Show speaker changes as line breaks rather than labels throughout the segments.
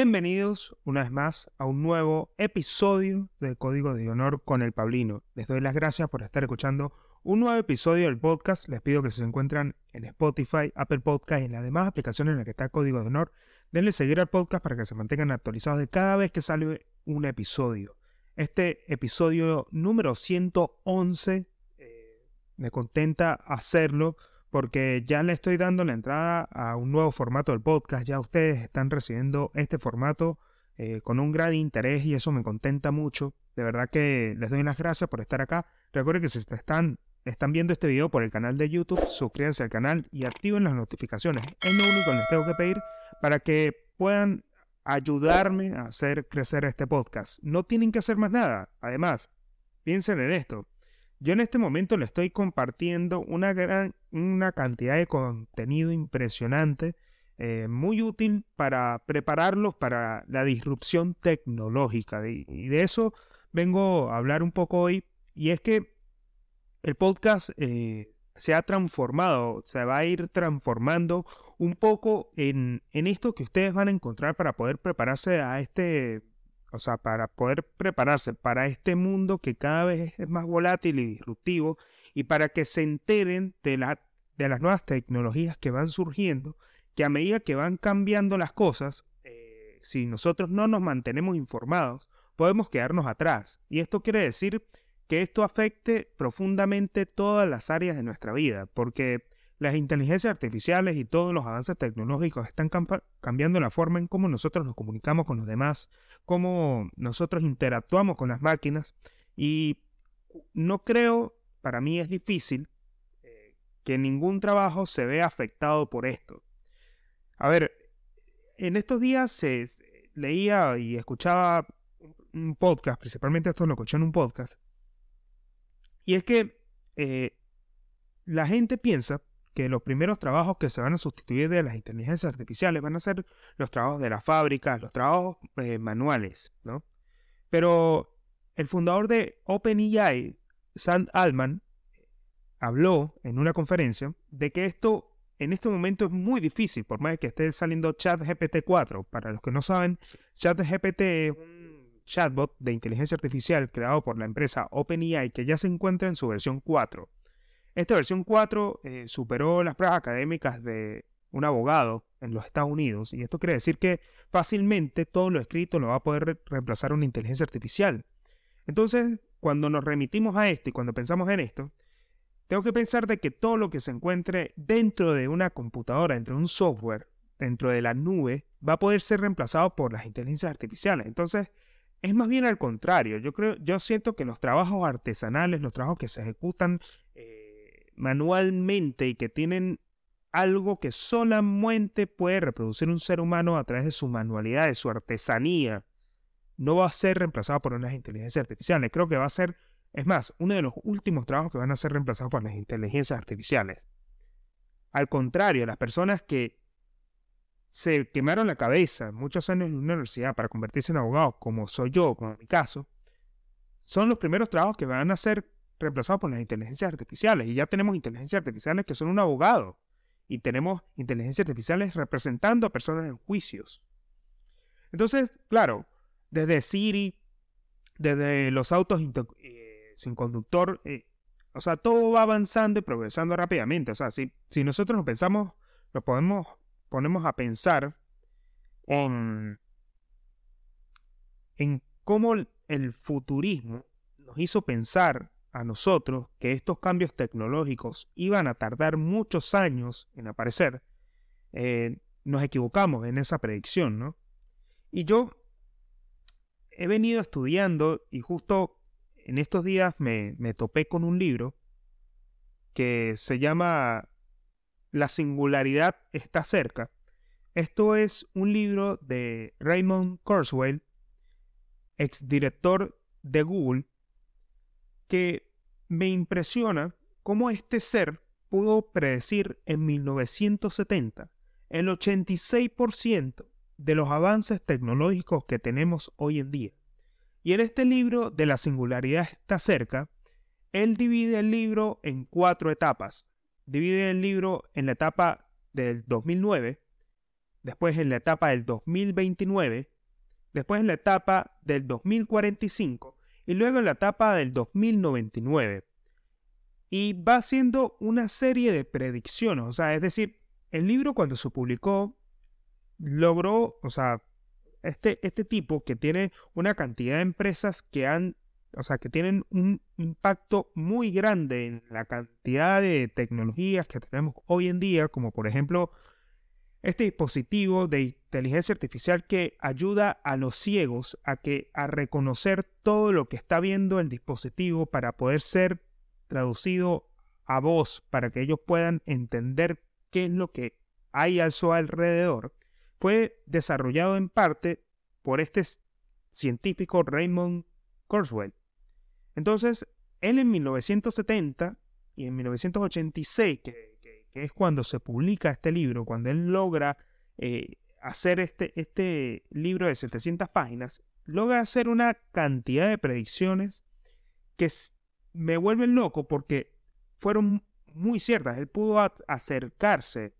Bienvenidos una vez más a un nuevo episodio de Código de Honor con el Pablino. Les doy las gracias por estar escuchando un nuevo episodio del podcast. Les pido que se encuentran en Spotify, Apple Podcast y en las demás aplicaciones en las que está Código de Honor. Denle seguir al podcast para que se mantengan actualizados de cada vez que sale un episodio. Este episodio número 111 eh, me contenta hacerlo porque ya le estoy dando la entrada a un nuevo formato del podcast. Ya ustedes están recibiendo este formato eh, con un gran interés y eso me contenta mucho. De verdad que les doy las gracias por estar acá. Recuerden que si están, están viendo este video por el canal de YouTube, suscríbanse al canal y activen las notificaciones. Es lo único que les tengo que pedir para que puedan ayudarme a hacer crecer este podcast. No tienen que hacer más nada. Además, piensen en esto. Yo en este momento le estoy compartiendo una gran una cantidad de contenido impresionante, eh, muy útil para prepararlos para la disrupción tecnológica. Y, de eso vengo a hablar un poco hoy. Y es que el podcast eh, se ha transformado, se va a ir transformando un poco en, en esto que ustedes van a encontrar para poder prepararse a este o sea, para poder prepararse para este mundo que cada vez es más volátil y disruptivo y para que se enteren de, la, de las nuevas tecnologías que van surgiendo, que a medida que van cambiando las cosas, eh, si nosotros no nos mantenemos informados, podemos quedarnos atrás. Y esto quiere decir que esto afecte profundamente todas las áreas de nuestra vida, porque las inteligencias artificiales y todos los avances tecnológicos están cambiando la forma en cómo nosotros nos comunicamos con los demás, cómo nosotros interactuamos con las máquinas y no creo, para mí es difícil, eh, que ningún trabajo se vea afectado por esto. A ver, en estos días se, leía y escuchaba un podcast, principalmente esto lo escuché en un podcast, y es que eh, la gente piensa que los primeros trabajos que se van a sustituir de las inteligencias artificiales van a ser los trabajos de las fábricas, los trabajos eh, manuales, ¿no? Pero el fundador de OpenAI, Sam Altman, habló en una conferencia de que esto en este momento es muy difícil, por más que esté saliendo ChatGPT 4. Para los que no saben, ChatGPT es un chatbot de inteligencia artificial creado por la empresa OpenAI que ya se encuentra en su versión 4. Esta versión 4 eh, superó las pruebas académicas de un abogado en los Estados Unidos y esto quiere decir que fácilmente todo lo escrito lo va a poder reemplazar una inteligencia artificial. Entonces, cuando nos remitimos a esto y cuando pensamos en esto, tengo que pensar de que todo lo que se encuentre dentro de una computadora, dentro de un software, dentro de la nube, va a poder ser reemplazado por las inteligencias artificiales. Entonces, es más bien al contrario. Yo creo, yo siento que los trabajos artesanales, los trabajos que se ejecutan eh, manualmente y que tienen algo que solamente puede reproducir un ser humano a través de su manualidad, de su artesanía, no va a ser reemplazado por unas inteligencias artificiales. Creo que va a ser, es más, uno de los últimos trabajos que van a ser reemplazados por las inteligencias artificiales. Al contrario, las personas que se quemaron la cabeza muchos años en una universidad para convertirse en abogados, como soy yo, como en mi caso, son los primeros trabajos que van a ser reemplazado por las inteligencias artificiales. Y ya tenemos inteligencias artificiales que son un abogado. Y tenemos inteligencias artificiales representando a personas en juicios. Entonces, claro, desde Siri, desde los autos eh, sin conductor, eh, o sea, todo va avanzando y progresando rápidamente. O sea, si, si nosotros nos pensamos, nos podemos, ponemos a pensar en, en cómo el futurismo nos hizo pensar a nosotros que estos cambios tecnológicos iban a tardar muchos años en aparecer, eh, nos equivocamos en esa predicción, ¿no? Y yo he venido estudiando y justo en estos días me, topé con un libro que se llama La singularidad está cerca. Esto es un libro de Raymond Kurzweil, exdirector de Google, que me impresiona cómo este ser pudo predecir en 1970 el 86% de los avances tecnológicos que tenemos hoy en día. Y en este libro de la singularidad está cerca, él divide el libro en cuatro etapas. Divide el libro en la etapa del 2009, después en la etapa del 2029, después en la etapa del 2045 y luego en la etapa del 2099. Y va haciendo una serie de predicciones, o sea, es decir, el libro cuando se publicó logró, o sea, este, este tipo que tiene una cantidad de empresas que han, o sea, que tienen un impacto muy grande en la cantidad de tecnologías que tenemos hoy en día, como por ejemplo este dispositivo de inteligencia artificial que ayuda a los ciegos a que a reconocer todo lo que está viendo el dispositivo para poder ser traducido a voz para que ellos puedan entender qué es lo que hay a su alrededor, fue desarrollado en parte por este científico Raymond Kurzweil. Entonces, él en 1970 y en 1986, que es cuando se publica este libro, cuando él logra eh, hacer este, este libro de 700 páginas, logra hacer una cantidad de predicciones que me vuelven loco porque fueron muy ciertas. Él pudo acercarse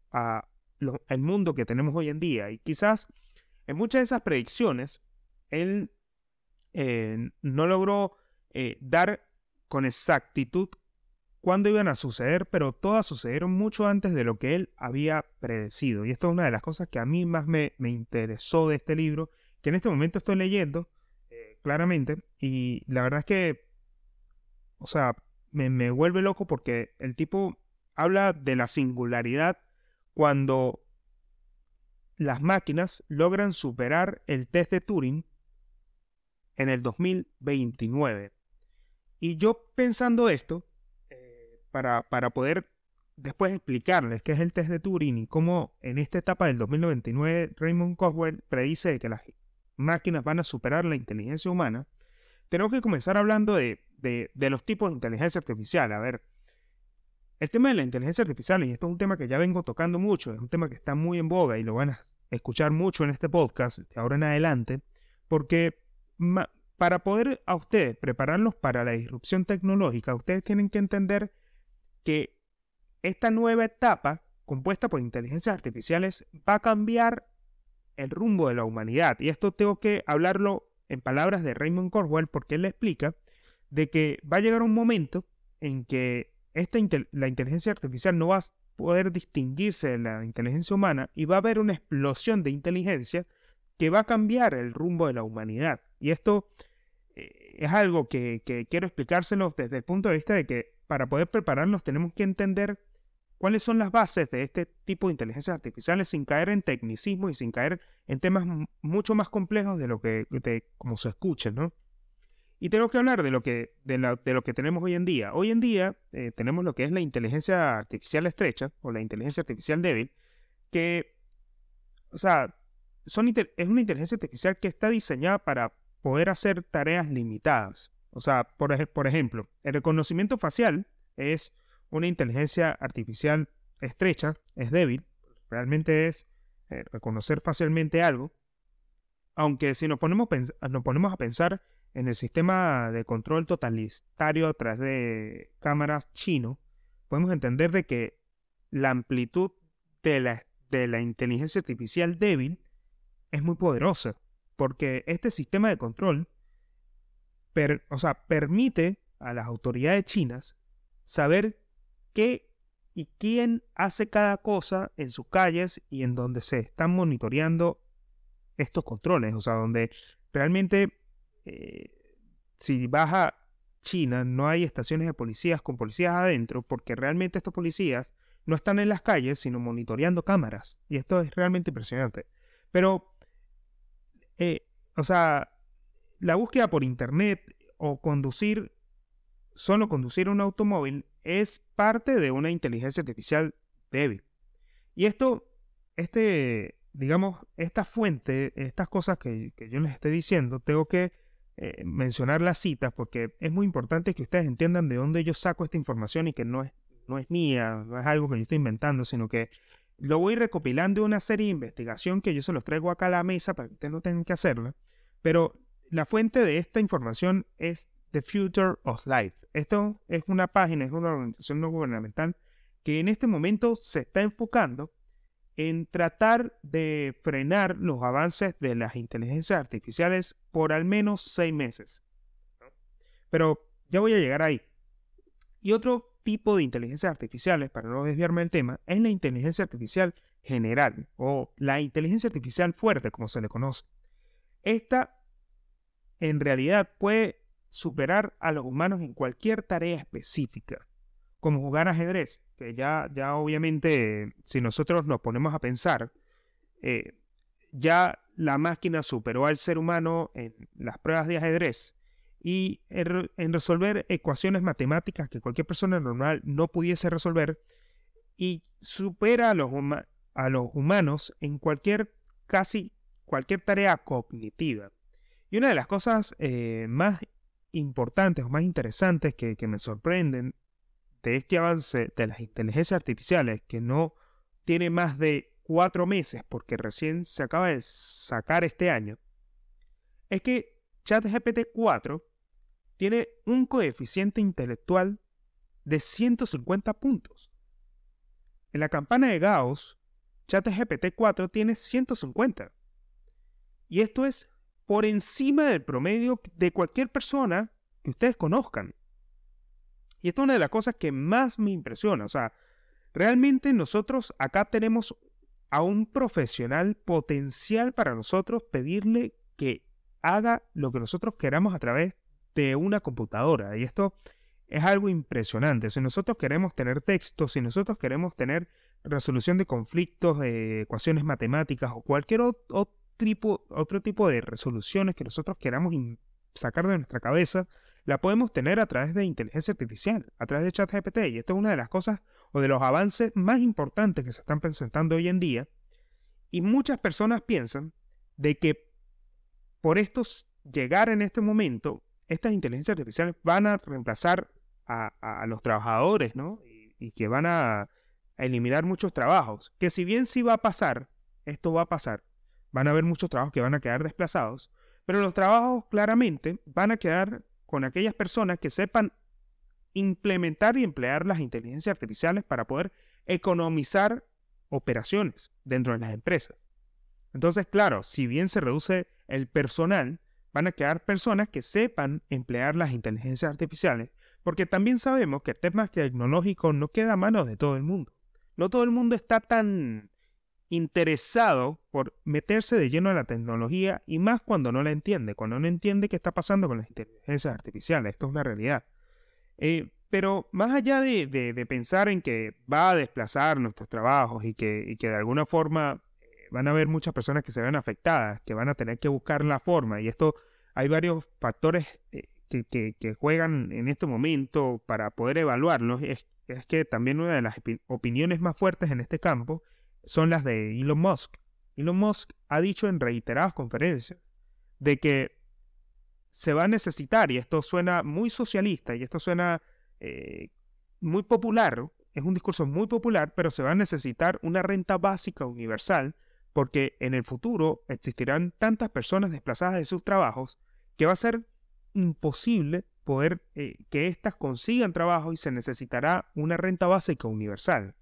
al mundo que tenemos hoy en día y quizás en muchas de esas predicciones él eh, no logró eh, dar con exactitud cuándo iban a suceder, pero todas sucedieron mucho antes de lo que él había predecido. Y esto es una de las cosas que a mí más me, interesó de este libro, que en este momento estoy leyendo eh, claramente, y la verdad es que, o sea, me, vuelve loco porque el tipo habla de la singularidad cuando las máquinas logran superar el test de Turing en el 2029. Y yo pensando esto, para, para poder después explicarles qué es el test de Turing y cómo en esta etapa del 2099 Raymond Kurzweil predice que las máquinas van a superar la inteligencia humana, tenemos que comenzar hablando de, de, los tipos de inteligencia artificial. A ver, el tema de la inteligencia artificial, y esto es un tema que ya vengo tocando mucho, es un tema que está muy en boga y lo van a escuchar mucho en este podcast de ahora en adelante, porque para poder a ustedes prepararlos para la disrupción tecnológica, ustedes tienen que entender que esta nueva etapa, compuesta por inteligencias artificiales, va a cambiar el rumbo de la humanidad. Y esto tengo que hablarlo en palabras de Raymond Corwell, porque él le explica de que va a llegar un momento en que esta la inteligencia artificial no va a poder distinguirse de la inteligencia humana y va a haber una explosión de inteligencia que va a cambiar el rumbo de la humanidad. Y esto eh, es algo que, quiero explicárselo desde el punto de vista de que para poder prepararnos tenemos que entender cuáles son las bases de este tipo de inteligencias artificiales sin caer en tecnicismo y sin caer en temas mucho más complejos de lo que como se escucha, ¿no? Y tenemos que hablar de lo que, de, lo que tenemos hoy en día. Hoy en día eh, tenemos lo que es la inteligencia artificial estrecha o la inteligencia artificial débil, que, o sea, son, es una inteligencia artificial que está diseñada para poder hacer tareas limitadas. O sea, por, ejemplo, el reconocimiento facial es una inteligencia artificial estrecha, es débil, realmente es eh, reconocer fácilmente algo, aunque si nos ponemos, nos ponemos a pensar en el sistema de control totalitario a través de cámaras chino, podemos entender de que la amplitud de la, de la inteligencia artificial débil es muy poderosa, porque este sistema de control o sea, permite a las autoridades chinas saber qué y quién hace cada cosa en sus calles y en donde se están monitoreando estos controles. O sea, donde realmente eh, si vas a China no hay estaciones de policías con policías adentro porque realmente estos policías no están en las calles sino monitoreando cámaras. Y esto es realmente impresionante. Pero, eh, o sea, la búsqueda por internet o conducir, solo conducir un automóvil es parte de una inteligencia artificial débil. Y esto, este, digamos, esta fuente, estas cosas que, yo les estoy diciendo, tengo que eh, mencionar las citas porque es muy importante que ustedes entiendan de dónde yo saco esta información y que no es, no es mía, no es algo que yo estoy inventando, sino que lo voy recopilando de una serie de investigación que yo se los traigo acá a la mesa para que ustedes no tengan que hacerla. Pero la fuente de esta información es The Future of Life. Esto es una página, es una organización no gubernamental que en este momento se está enfocando en tratar de frenar los avances de las inteligencias artificiales por al menos seis meses. Pero ya voy a llegar ahí. Y otro tipo de inteligencias artificiales, para no desviarme del tema, es la inteligencia artificial general o la inteligencia artificial fuerte, como se le conoce. Esta en realidad puede superar a los humanos en cualquier tarea específica, como jugar ajedrez, que ya, ya obviamente si nosotros nos ponemos a pensar, eh, ya la máquina superó al ser humano en las pruebas de ajedrez y en, resolver ecuaciones matemáticas que cualquier persona normal no pudiese resolver y supera a los, a los humanos en cualquier, casi cualquier tarea cognitiva. Y una de las cosas eh, más importantes o más interesantes que, que me sorprenden de este avance de las inteligencias artificiales, que no tiene más de cuatro meses porque recién se acaba de sacar este año, es que ChatGPT 4 tiene un coeficiente intelectual de 150 puntos. En la campana de Gauss, ChatGPT 4 tiene 150. Y esto es por encima del promedio de cualquier persona que ustedes conozcan. Y esto es una de las cosas que más me impresiona. O sea, realmente nosotros acá tenemos a un profesional potencial para nosotros pedirle que haga lo que nosotros queramos a través de una computadora. Y esto es algo impresionante. Si nosotros queremos tener texto, si nosotros queremos tener resolución de conflictos, ecuaciones matemáticas o cualquier otro tipo, otro tipo de resoluciones que nosotros queramos sacar de nuestra cabeza, la podemos tener a través de inteligencia artificial, a través de ChatGPT. Y esto es una de las cosas o de los avances más importantes que se están presentando hoy en día. Y muchas personas piensan de que por esto llegar en este momento, estas inteligencias artificiales van a reemplazar a, los trabajadores, ¿no? Y, que van a, a, eliminar muchos trabajos. Que si bien sí va a pasar, esto va a pasar, van a haber muchos trabajos que van a quedar desplazados, pero los trabajos claramente van a quedar con aquellas personas que sepan implementar y emplear las inteligencias artificiales para poder economizar operaciones dentro de las empresas. Entonces, claro, si bien se reduce el personal, van a quedar personas que sepan emplear las inteligencias artificiales, porque también sabemos que el tema tecnológico no queda a manos de todo el mundo. No todo el mundo está tan interesado por meterse de lleno en la tecnología y más cuando no la entiende, cuando no entiende qué está pasando con las inteligencias artificiales. Esto es una realidad. Eh, pero más allá de, pensar en que va a desplazar nuestros trabajos y que, que de alguna forma eh, van a haber muchas personas que se ven afectadas, que van a tener que buscar la forma, y esto hay varios factores eh, que, que, juegan en este momento para poder evaluarlos, es que también una de las opiniones más fuertes en este campo son las de Elon Musk. Elon Musk ha dicho en reiteradas conferencias de que se va a necesitar, y esto suena muy socialista, y esto suena eh, muy popular, es un discurso muy popular, pero se va a necesitar una renta básica universal, porque en el futuro existirán tantas personas desplazadas de sus trabajos que va a ser imposible poder eh, que éstas consigan trabajo y se necesitará una renta básica universal.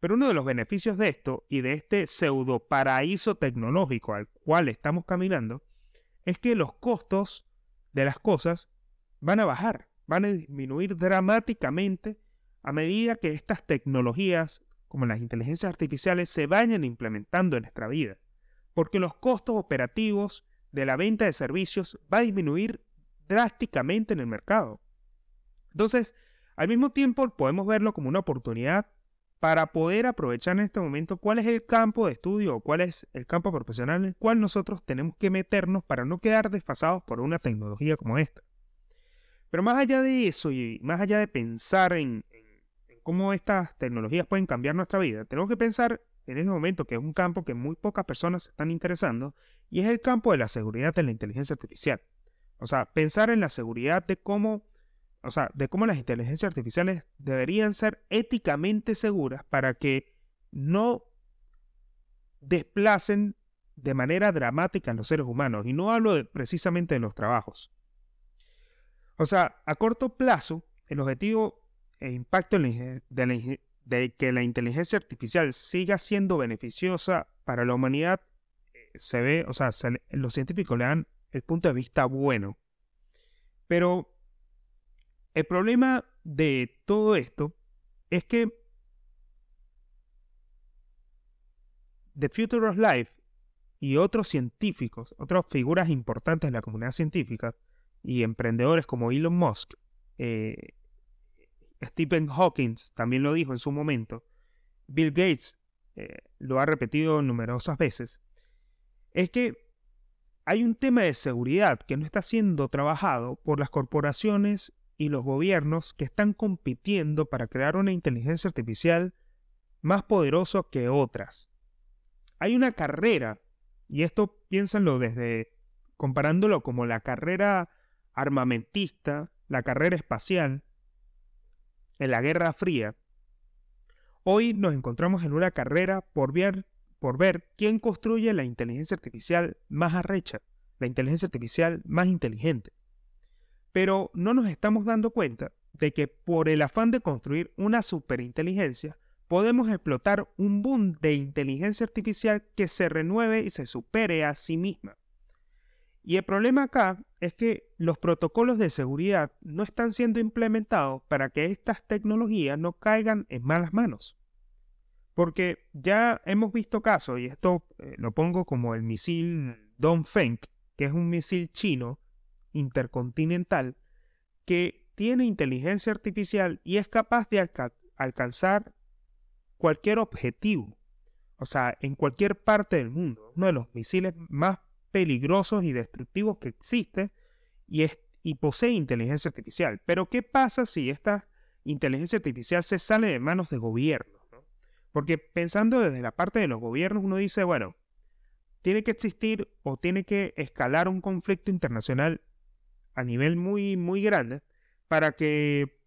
Pero uno de los beneficios de esto y de este pseudo paraíso tecnológico al cual estamos caminando es que los costos de las cosas van a bajar, van a disminuir dramáticamente a medida que estas tecnologías, como las inteligencias artificiales, se vayan implementando en nuestra vida. Porque los costos operativos de la venta de servicios va a disminuir drásticamente en el mercado. Entonces, al mismo tiempo podemos verlo como una oportunidad para poder aprovechar en este momento cuál es el campo de estudio o cuál es el campo profesional en el cual nosotros tenemos que meternos para no quedar desfasados por una tecnología como esta. Pero más allá de eso y más allá de pensar en, cómo estas tecnologías pueden cambiar nuestra vida, tenemos que pensar en este momento que es un campo que muy pocas personas están interesando y es el campo de la seguridad de la inteligencia artificial. O sea, pensar en la seguridad de cómo o sea, de cómo las inteligencias artificiales deberían ser éticamente seguras para que no desplacen de manera dramática a los seres humanos. Y no hablo precisamente de los trabajos. O sea, a corto plazo, el objetivo e impacto de de que la inteligencia artificial siga siendo beneficiosa para la humanidad eh, se ve, o sea, los científicos le dan el punto de vista bueno. Pero el problema de todo esto es que The Future of Life y otros científicos, otras figuras importantes de la comunidad científica y emprendedores como Elon Musk, eh, Stephen Hawking también lo dijo en su momento, Bill Gates eh, lo ha repetido numerosas veces, es que hay un tema de seguridad que no está siendo trabajado por las corporaciones y los gobiernos que están compitiendo para crear una inteligencia artificial más poderosa que otras. Hay una carrera, y esto piénsanlo desde comparándolo como la carrera armamentista, la carrera espacial, en la Guerra Fría. Hoy nos encontramos en una carrera por ver, por ver quién construye la inteligencia artificial más arrecha, la inteligencia artificial más inteligente. Pero no nos estamos dando cuenta de que por el afán de construir una superinteligencia, podemos explotar un boom de inteligencia artificial que se renueve y se supere a sí misma. Y el problema acá es que los protocolos de seguridad no están siendo implementados para que estas tecnologías no caigan en malas manos. Porque ya hemos visto casos, y esto eh, lo pongo como el misil Dongfeng, que es un misil chino intercontinental, que tiene inteligencia artificial y es capaz de alcanzar cualquier objetivo, o sea, en cualquier parte del mundo. Uno de los misiles más peligrosos y destructivos que existe y, posee inteligencia artificial. Pero ¿qué pasa si esta inteligencia artificial se sale de manos de gobiernos? Porque pensando desde la parte de los gobiernos, uno dice, bueno, tiene que existir o tiene que escalar un conflicto internacional a nivel muy, muy grande para que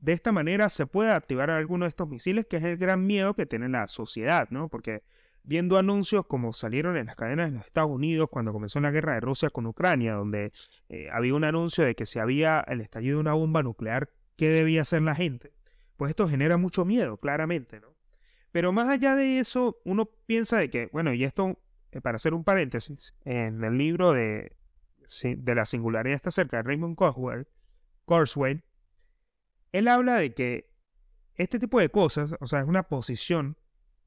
de esta manera se pueda activar alguno de estos misiles, que es el gran miedo que tiene la sociedad, ¿no? Porque viendo anuncios como salieron en las cadenas de los Estados Unidos cuando comenzó la guerra de Rusia con Ucrania, donde eh, había un anuncio de que si había el estallido de una bomba nuclear, ¿qué debía hacer la gente? Pues esto genera mucho miedo, claramente, ¿no? Pero más allá de eso, uno piensa de que, bueno, y esto, eh, para hacer un paréntesis, en el libro de, de la singularidad está cerca de Raymond Kurzweil, él habla de que este tipo de cosas, o sea, es una posición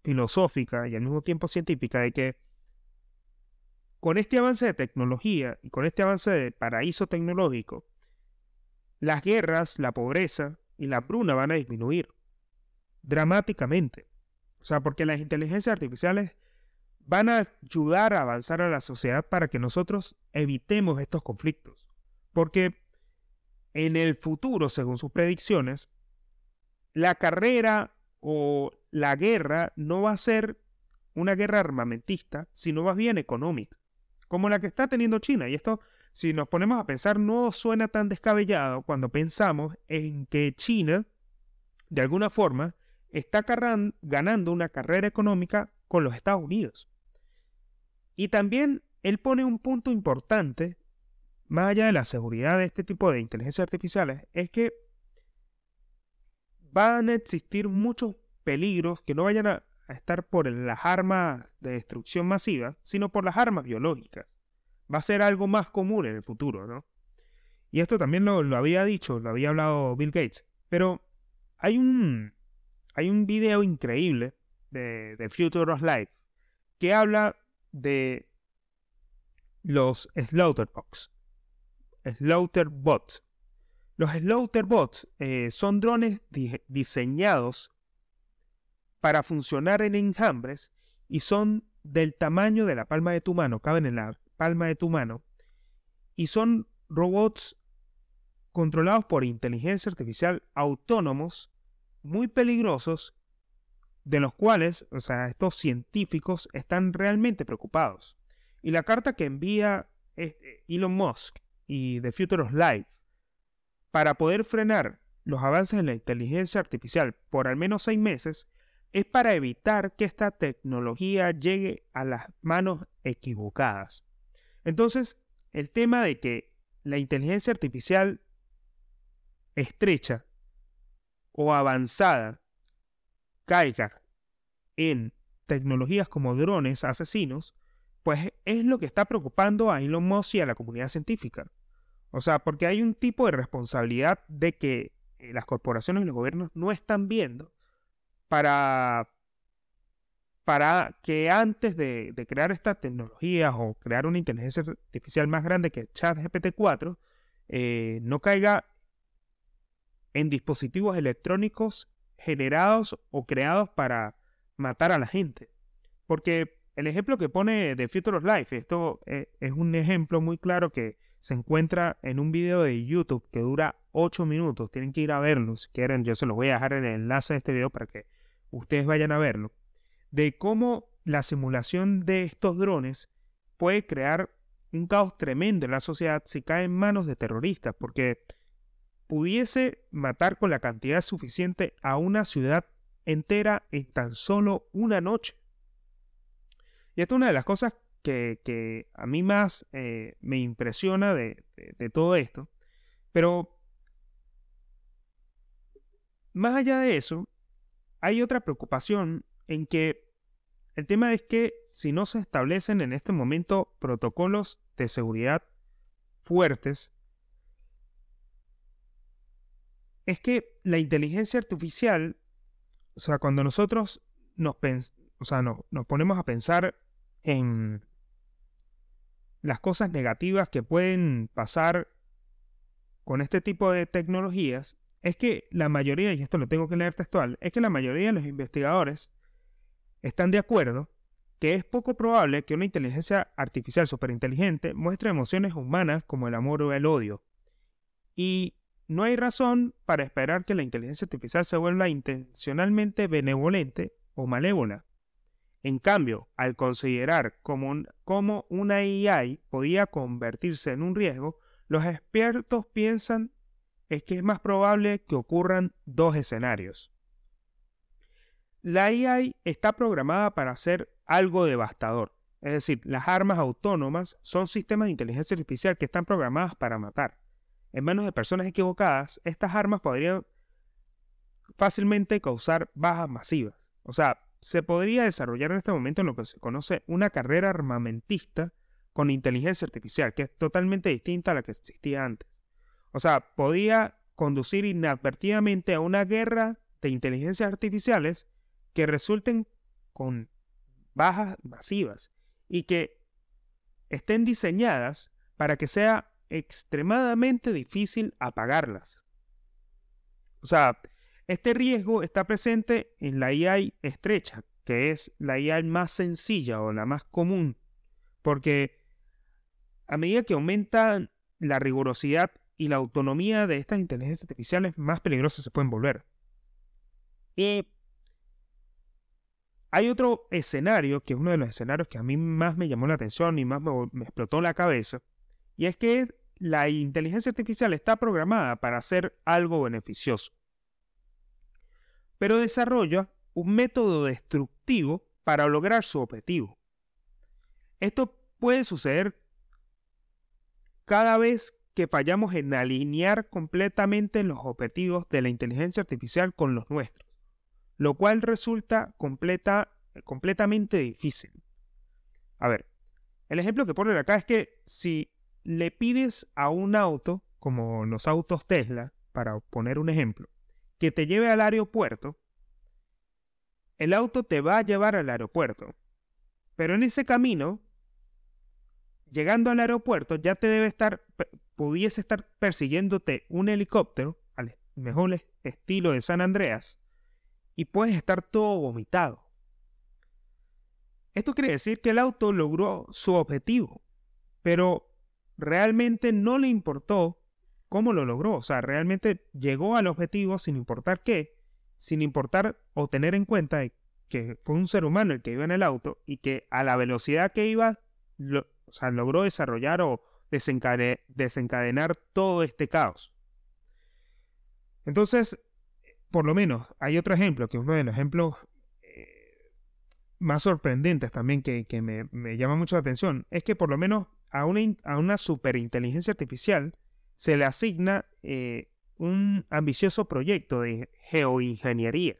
filosófica y al mismo tiempo científica de que con este avance de tecnología y con este avance de paraíso tecnológico, las guerras, la pobreza y la bruna van a disminuir dramáticamente. O sea, porque las inteligencias artificiales van a ayudar a avanzar a la sociedad para que nosotros evitemos estos conflictos. Porque en el futuro, según sus predicciones, la carrera o la guerra no va a ser una guerra armamentista, sino más bien económica, como la que está teniendo China. Y esto, si nos ponemos a pensar, no suena tan descabellado cuando pensamos en que China, de alguna forma, está ganando una carrera económica con los Estados Unidos. Y también él pone un punto importante, más allá de la seguridad de este tipo de inteligencias artificiales, es que van a existir muchos peligros que no vayan a, estar por las armas de destrucción masiva, sino por las armas biológicas. Va a ser algo más común en el futuro, ¿no? Y esto también lo, había dicho, lo había hablado Bill Gates. Pero hay un, hay un video increíble de, de Future of Life que habla de los Slaughterbots. Slaughterbots. Los Slaughterbots eh, son drones diseñados para funcionar en enjambres y son del tamaño de la palma de tu mano, caben en la palma de tu mano, y son robots controlados por inteligencia artificial autónomos, muy peligrosos, de los cuales, o sea, estos científicos están realmente preocupados. Y la carta que envía eh, Elon Musk y The Future of Life para poder frenar los avances en la inteligencia artificial por al menos seis meses es para evitar que esta tecnología llegue a las manos equivocadas. Entonces, el tema de que la inteligencia artificial estrecha o avanzada caiga en tecnologías como drones asesinos, pues es lo que está preocupando a Elon Musk y a la comunidad científica. O sea, porque hay un tipo de responsabilidad de que eh, las corporaciones y los gobiernos no están viendo para, para que antes de, crear estas tecnologías o crear una inteligencia artificial más grande que ChatGPT 4, eh, no caiga en dispositivos electrónicos generados o creados para matar a la gente. Porque el ejemplo que pone de Future of Life, esto eh, es un ejemplo muy claro que se encuentra en un video de YouTube que dura 8 minutos. Tienen que ir a verlo si quieren. Yo se los voy a dejar en el enlace de este video para que ustedes vayan a verlo. De cómo la simulación de estos drones puede crear un caos tremendo en la sociedad si cae en manos de terroristas, porque pudiese matar con la cantidad suficiente a una ciudad entera en tan solo una noche. Y esto es una de las cosas que, a mí más eh, me impresiona de, todo esto. Pero más allá de eso, hay otra preocupación en que el tema es que si no se establecen en este momento protocolos de seguridad fuertes, es que la inteligencia artificial, o sea, cuando nosotros nos, o sea, nos ponemos a pensar en las cosas negativas que pueden pasar con este tipo de tecnologías es que la mayoría, y esto lo tengo que leer textual, es que la mayoría de los investigadores están de acuerdo que es poco probable que una inteligencia artificial superinteligente muestre emociones humanas como el amor o el odio. Y no hay razón para esperar que la inteligencia artificial se vuelva intencionalmente benevolente o malévola. En cambio, al considerar cómo, una AI podía convertirse en un riesgo, los expertos piensan es que es más probable que ocurran dos escenarios. La AI está programada para hacer algo devastador. Es decir, las armas autónomas son sistemas de inteligencia artificial que están programadas para matar. En manos de personas equivocadas, estas armas podrían fácilmente causar bajas masivas. O sea, se podría desarrollar en este momento en lo que se conoce una carrera armamentista con inteligencia artificial, que es totalmente distinta a la que existía antes. O sea, podía conducir inadvertidamente a una guerra de inteligencias artificiales que resulten con bajas masivas y que estén diseñadas para que sea extremadamente difícil apagarlas. O sea, este riesgo está presente en la AI estrecha, que es la AI más sencilla o la más común, porque a medida que aumenta la rigurosidad y la autonomía de estas inteligencias artificiales, más peligrosas se pueden volver. Y hay otro escenario, que es uno de los escenarios que a mí más me llamó la atención y más me, me explotó la cabeza, y es que la inteligencia artificial está programada para hacer algo beneficioso pero desarrolla un método destructivo para lograr su objetivo. Esto puede suceder cada vez que fallamos en alinear completamente los objetivos de la inteligencia artificial con los nuestros, lo cual resulta completa, completamente difícil. A ver, el ejemplo que pone acá es que si le pides a un auto, como los autos Tesla, para poner un ejemplo, que te lleve al aeropuerto, el auto te va a llevar al aeropuerto. Pero en ese camino, llegando al aeropuerto, ya te debe estar, pudiese estar persiguiéndote un helicóptero, al mejor estilo de San Andreas, y puedes estar todo vomitado. Esto quiere decir que el auto logró su objetivo, pero realmente no le importó cómo lo logró. O sea, realmente llegó al objetivo sin importar qué, sin importar o tener en cuenta que fue un ser humano el que iba en el auto y que a la velocidad que iba, o sea, logró desarrollar o desencadenar todo este caos. Entonces, por lo menos, hay otro ejemplo, que es uno de los ejemplos eh, más sorprendentes también que, me, llama mucho la atención, es que por lo menos a una, a una superinteligencia artificial se le asigna eh, un ambicioso proyecto de geoingeniería.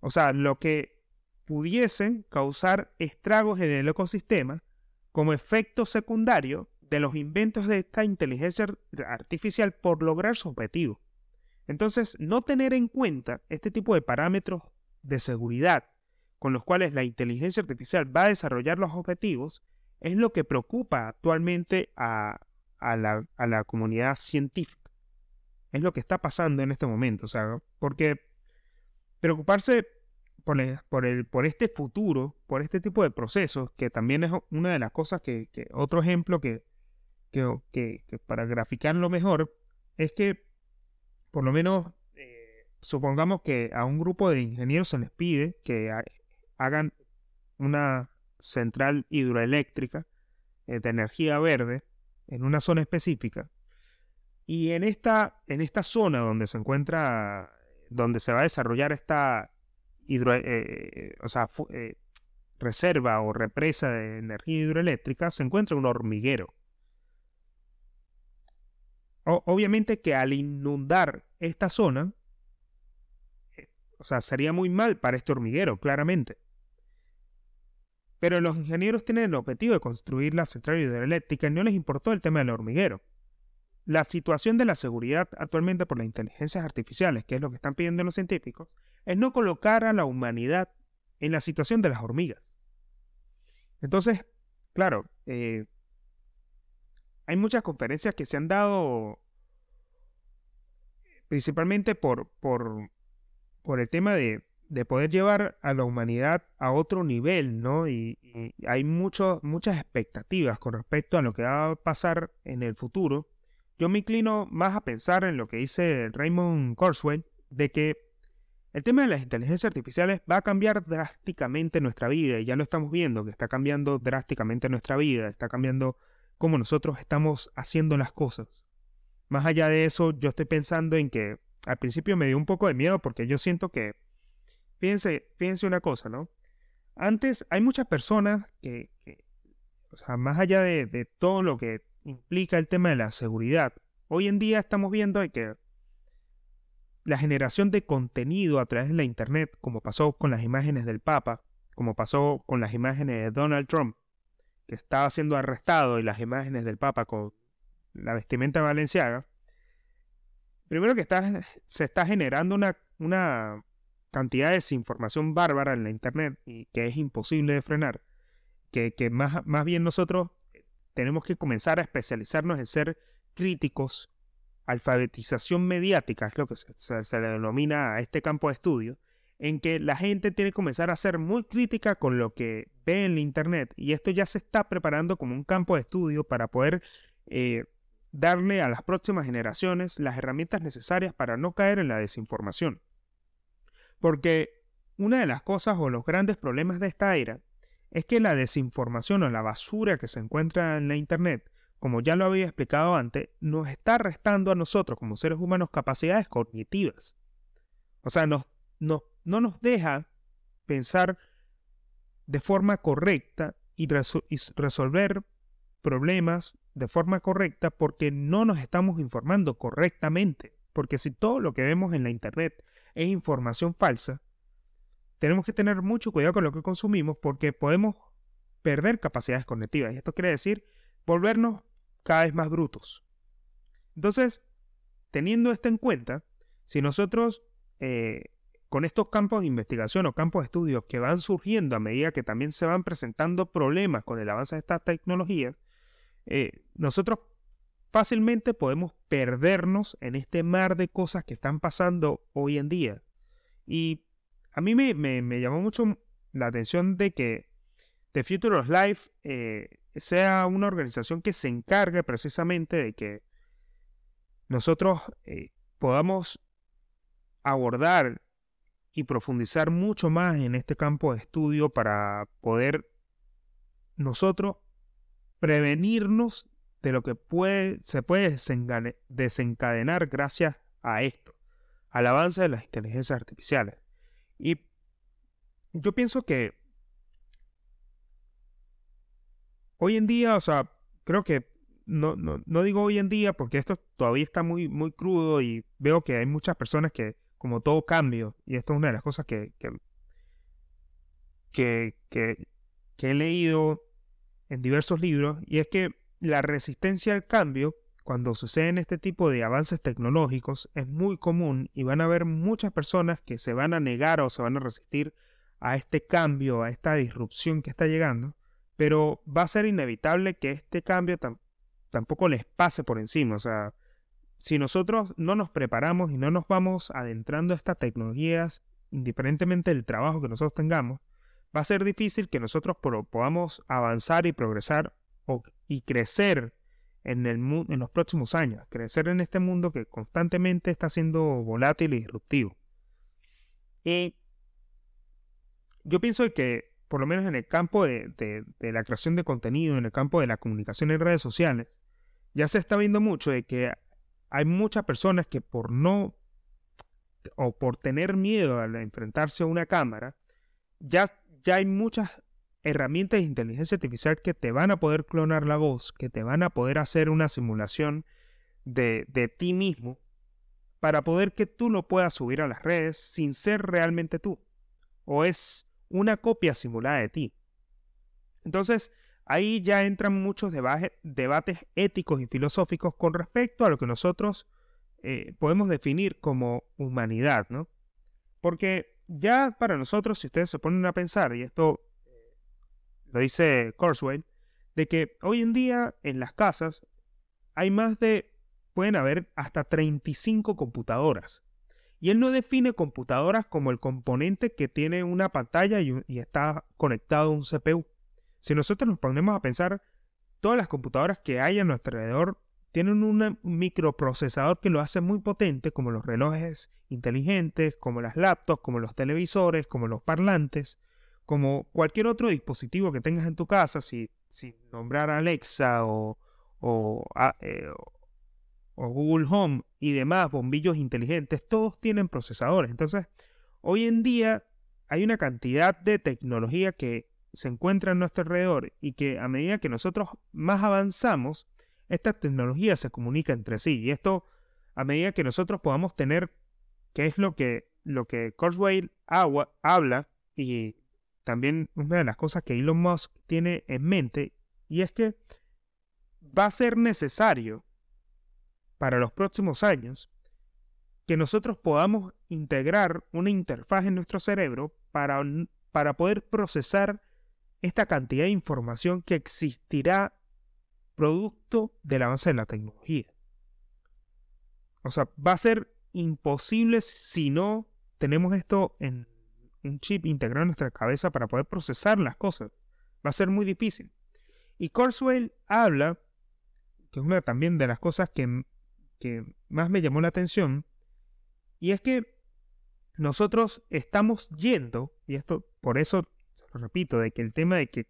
o sea, lo que pudiese causar estragos en el ecosistema como efecto secundario de los inventos de esta inteligencia artificial por lograr su objetivo. Entonces, no tener en cuenta este tipo de parámetros de seguridad con los cuales la inteligencia artificial va a desarrollar los objetivos es lo que preocupa actualmente a, la, comunidad científica. Es lo que está pasando en este momento. O sea, porque preocuparse por, por, por este futuro, por este tipo de procesos, que también es una de las cosas que, otro ejemplo que, que, para graficarlo mejor, es que por lo menos eh, supongamos que a un grupo de ingenieros se les pide que hagan una central hidroeléctrica eh, de energía verde en una zona específica. Y en esta, en esta zona donde se encuentra, donde se va a desarrollar esta hidro, eh, o sea, reserva o represa de energía hidroeléctrica, se encuentra un hormiguero obviamente que al inundar esta zona, eh, o sea, sería muy mal para este hormiguero, claramente. Pero los ingenieros tienen el objetivo de construir la central hidroeléctrica y no les importó el tema del hormiguero. La situación de la seguridad actualmente por las inteligencias artificiales, que es lo que están pidiendo los científicos, es no colocar a la humanidad en la situación de las hormigas. Entonces, claro, eh, hay muchas conferencias que se han dado principalmente por, por, por el tema de, de, poder llevar a la humanidad a otro nivel, ¿no? Y, hay muchas expectativas con respecto a lo que va a pasar en el futuro. Yo me inclino más a pensar en lo que dice Raymond Kurzweil, de que el tema de las inteligencias artificiales va a cambiar drásticamente nuestra vida, y ya lo estamos viendo, que está cambiando drásticamente nuestra vida, está cambiando cómo nosotros estamos haciendo las cosas. Más allá de eso, yo estoy pensando en que al principio me dio un poco de miedo porque yo siento que, fíjense, una cosa, ¿no? Antes hay muchas personas que, o sea, más allá de, de, todo lo que implica el tema de la seguridad, hoy en día estamos viendo que la generación de contenido a través de la Internet, como pasó con las imágenes del Papa, como pasó con las imágenes de Donald Trump, que estaba siendo arrestado y las imágenes del Papa con la vestimenta valenciaga, primero que está, se está generando una, una cantidad de desinformación bárbara en la Internet y que es imposible de frenar, que, que más, más bien nosotros tenemos que comenzar a especializarnos en ser críticos, alfabetización mediática, es lo que se, le denomina a este campo de estudio, en que la gente tiene que comenzar a ser muy crítica con lo que ve en la Internet y esto ya se está preparando como un campo de estudio para poder eh, darle a las próximas generaciones las herramientas necesarias para no caer en la desinformación. Porque una de las cosas o los grandes problemas de esta era es que la desinformación o la basura que se encuentra en la Internet, como ya lo había explicado antes, nos está restando a nosotros como seres humanos capacidades cognitivas. O sea, no, no nos deja pensar de forma correcta y resolver problemas de forma correcta porque no nos estamos informando correctamente. Porque si todo lo que vemos en la Internet es información falsa, tenemos que tener mucho cuidado con lo que consumimos porque podemos perder capacidades cognitivas. Y esto quiere decir volvernos cada vez más brutos. Entonces, teniendo esto en cuenta, si nosotros eh, con estos campos de investigación o campos de estudio que van surgiendo a medida que también se van presentando problemas con el avance de estas tecnologías, eh, nosotros fácilmente podemos perdernos en este mar de cosas que están pasando hoy en día. Y a mí me, me, llamó mucho la atención de que The Future of Life eh, sea una organización que se encargue precisamente de que nosotros eh, podamos abordar y profundizar mucho más en este campo de estudio para poder nosotros prevenirnos de lo que puede, se puede desencadenar gracias a esto, al avance de las inteligencias artificiales. Y yo pienso que hoy en día, o sea, creo que no, no, digo hoy en día porque esto todavía está muy, muy crudo y veo que hay muchas personas que, como todo cambio, y esto es una de las cosas que, que, que, que he leído en diversos libros, y es que la resistencia al cambio, cuando suceden este tipo de avances tecnológicos, es muy común y van a haber muchas personas que se van a negar o se van a resistir a este cambio, a esta disrupción que está llegando, pero va a ser inevitable que este cambio tampoco les pase por encima. O sea, si nosotros no nos preparamos y no nos vamos adentrando a estas tecnologías, indiferentemente del trabajo que nosotros tengamos, va a ser difícil que nosotros podamos avanzar y progresar y crecer en, el, en los próximos años, crecer en este mundo que constantemente está siendo volátil y disruptivo. Y yo pienso que, por lo menos en el campo de, de, la creación de contenido, en el campo de la comunicación en redes sociales, ya se está viendo mucho de que hay muchas personas que por no o por tener miedo al enfrentarse a una cámara, ya, ya hay muchas herramientas de inteligencia artificial que te van a poder clonar la voz, que te van a poder hacer una simulación de, de ti mismo para poder que tú lo puedas subir a las redes sin ser realmente tú. O es una copia simulada de ti. Entonces, ahí ya entran muchos debates éticos y filosóficos con respecto a lo que nosotros eh, podemos definir como humanidad, ¿no? Porque ya para nosotros, si ustedes se ponen a pensar, y esto lo dice Corswell, de que hoy en día en las casas hay más de, pueden haber hasta 35 computadoras. Y él no define computadoras como el componente que tiene una pantalla y, está conectado a un CPU. Si nosotros nos ponemos a pensar, todas las computadoras que hay a nuestro alrededor tienen un microprocesador que lo hace muy potente, como los relojes inteligentes, como las laptops, como los televisores, como los parlantes, como cualquier otro dispositivo que tengas en tu casa, si, nombrar Alexa o, o, eh, o Google Home y demás bombillos inteligentes, todos tienen procesadores. Entonces, hoy en día hay una cantidad de tecnología que se encuentra en nuestro alrededor y que a medida que nosotros más avanzamos, esta tecnología se comunica entre sí. Y esto, a medida que nosotros podamos tener, que es lo que, lo que Kurzweil habla, y también una de las cosas que Elon Musk tiene en mente, y es que va a ser necesario para los próximos años que nosotros podamos integrar una interfaz en nuestro cerebro para, para poder procesar esta cantidad de información que existirá producto del avance de la tecnología. O sea, va a ser imposible si no tenemos esto en un chip integrado en nuestra cabeza para poder procesar las cosas. Va a ser muy difícil. Y Corswell habla, que es una también de las cosas que que más me llamó la atención, y es que nosotros estamos yendo, y esto por eso lo repito, de que el tema de que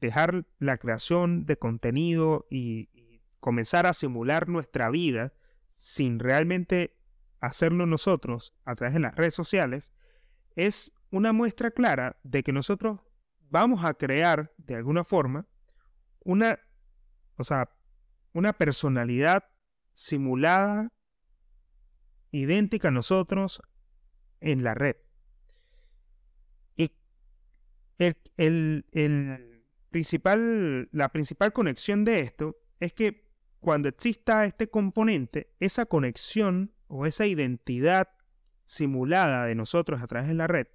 dejar la creación de contenido y, y comenzar a simular nuestra vida sin realmente hacerlo nosotros a través de las redes sociales, es una muestra clara de que nosotros vamos a crear de alguna forma una, o sea, una personalidad simulada, idéntica a nosotros en la red. Y el, principal, la principal conexión de esto es que cuando exista este componente, esa conexión o esa identidad simulada de nosotros a través de la red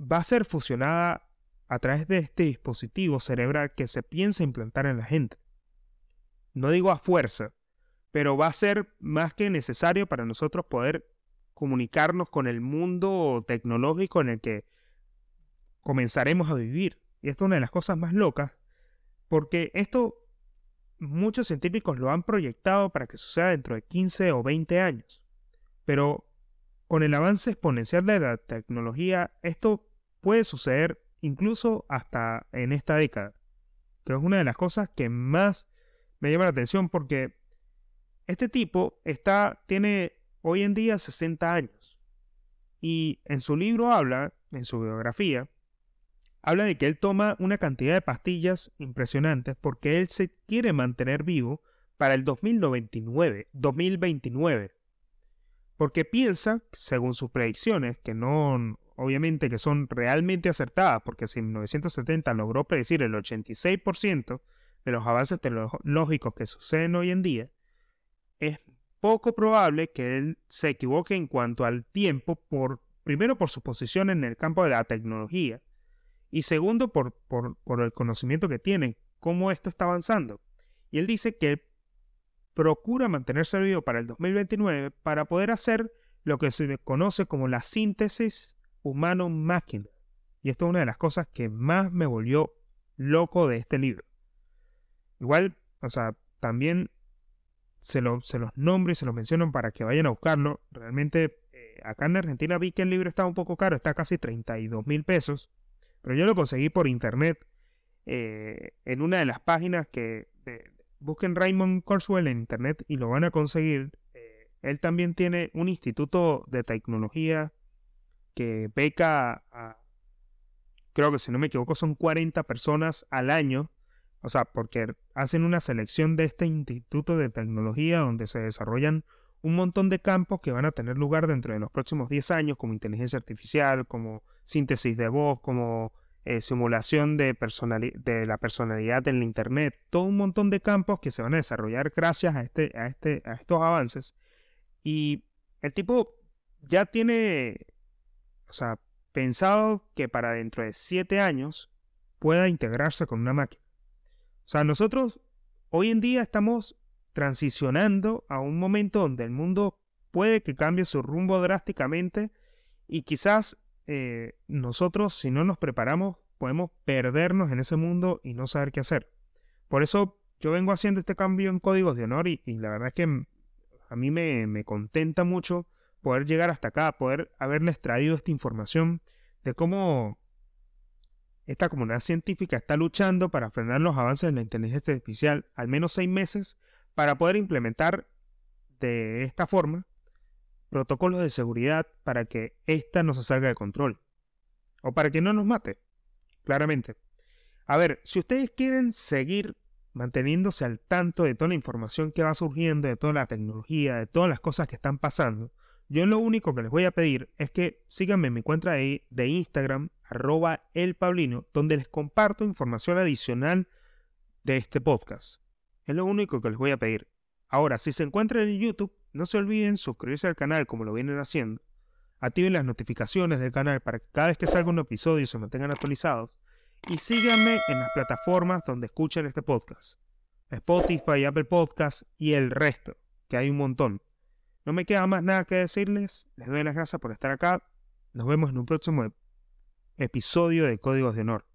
va a ser fusionada a través de este dispositivo cerebral que se piensa implantar en la gente. No digo a fuerza, pero va a ser más que necesario para nosotros poder comunicarnos con el mundo tecnológico en el que comenzaremos a vivir. Y esto es una de las cosas más locas, porque esto muchos científicos lo han proyectado para que suceda dentro de 15 o 20 años. Pero con el avance exponencial de la tecnología, esto puede suceder incluso hasta en esta década. Que es una de las cosas que más me llama la atención porque este tipo está, tiene hoy en día 60 años y en su libro habla, en su biografía, habla de que él toma una cantidad de pastillas impresionantes porque él se quiere mantener vivo para el 2029, 2029. Porque piensa, según sus predicciones, que no, obviamente que son realmente acertadas, porque si en 1970 logró predecir el 86% de los avances tecnológicos que suceden hoy en día, es poco probable que él se equivoque en cuanto al tiempo, por, primero por su posición en el campo de la tecnología y segundo por, por, el conocimiento que tiene, cómo esto está avanzando. Y él dice que procura mantenerse vivo para el 2029 para poder hacer lo que se conoce como la síntesis humano-máquina. Y esto es una de las cosas que más me volvió loco de este libro. Igual, o sea, también se, se los nombro y se los menciono para que vayan a buscarlo. Realmente, eh, acá en Argentina vi que el libro estaba un poco caro, está casi 32 mil pesos. Pero yo lo conseguí por internet eh, en una de las páginas que busquen Raymond Corswell en internet y lo van a conseguir. Eh, él también tiene un instituto de tecnología que beca a, creo que si no me equivoco, son 40 personas al año. O sea, porque hacen una selección de este instituto de tecnología donde se desarrollan un montón de campos que van a tener lugar dentro de los próximos 10 años, como inteligencia artificial, como síntesis de voz, como eh, simulación de, de la personalidad en Internet, todo un montón de campos que se van a desarrollar gracias a, este, a, este, a estos avances. Y el tipo ya tiene, o sea, pensado que para dentro de 7 años pueda integrarse con una máquina. O sea, nosotros hoy en día estamos transicionando a un momento donde el mundo puede que cambie su rumbo drásticamente y quizás eh, nosotros, si no nos preparamos, podemos perdernos en ese mundo y no saber qué hacer. Por eso yo vengo haciendo este cambio en códigos de honor y, la verdad es que a mí me, contenta mucho poder llegar hasta acá, poder haberles traído esta información de cómo esta comunidad científica está luchando para frenar los avances en la inteligencia artificial al menos seis meses para poder implementar de esta forma protocolos de seguridad para que ésta no se salga de control. O para que no nos mate, claramente. A ver, si ustedes quieren seguir manteniéndose al tanto de toda la información que va surgiendo, de toda la tecnología, de todas las cosas que están pasando, yo lo único que les voy a pedir es que síganme en mi cuenta de, Instagram, arroba elpablino, donde les comparto información adicional de este podcast. Es lo único que les voy a pedir. Ahora, si se encuentran en YouTube, no se olviden suscribirse al canal como lo vienen haciendo. Activen las notificaciones del canal para que cada vez que salga un episodio se mantengan actualizados. Y síganme en las plataformas donde escuchen este podcast. Spotify, Apple Podcasts y el resto, que hay un montón. No me queda más nada que decirles. Les doy las gracias por estar acá. Nos vemos en un próximo episodio de Códigos de Honor.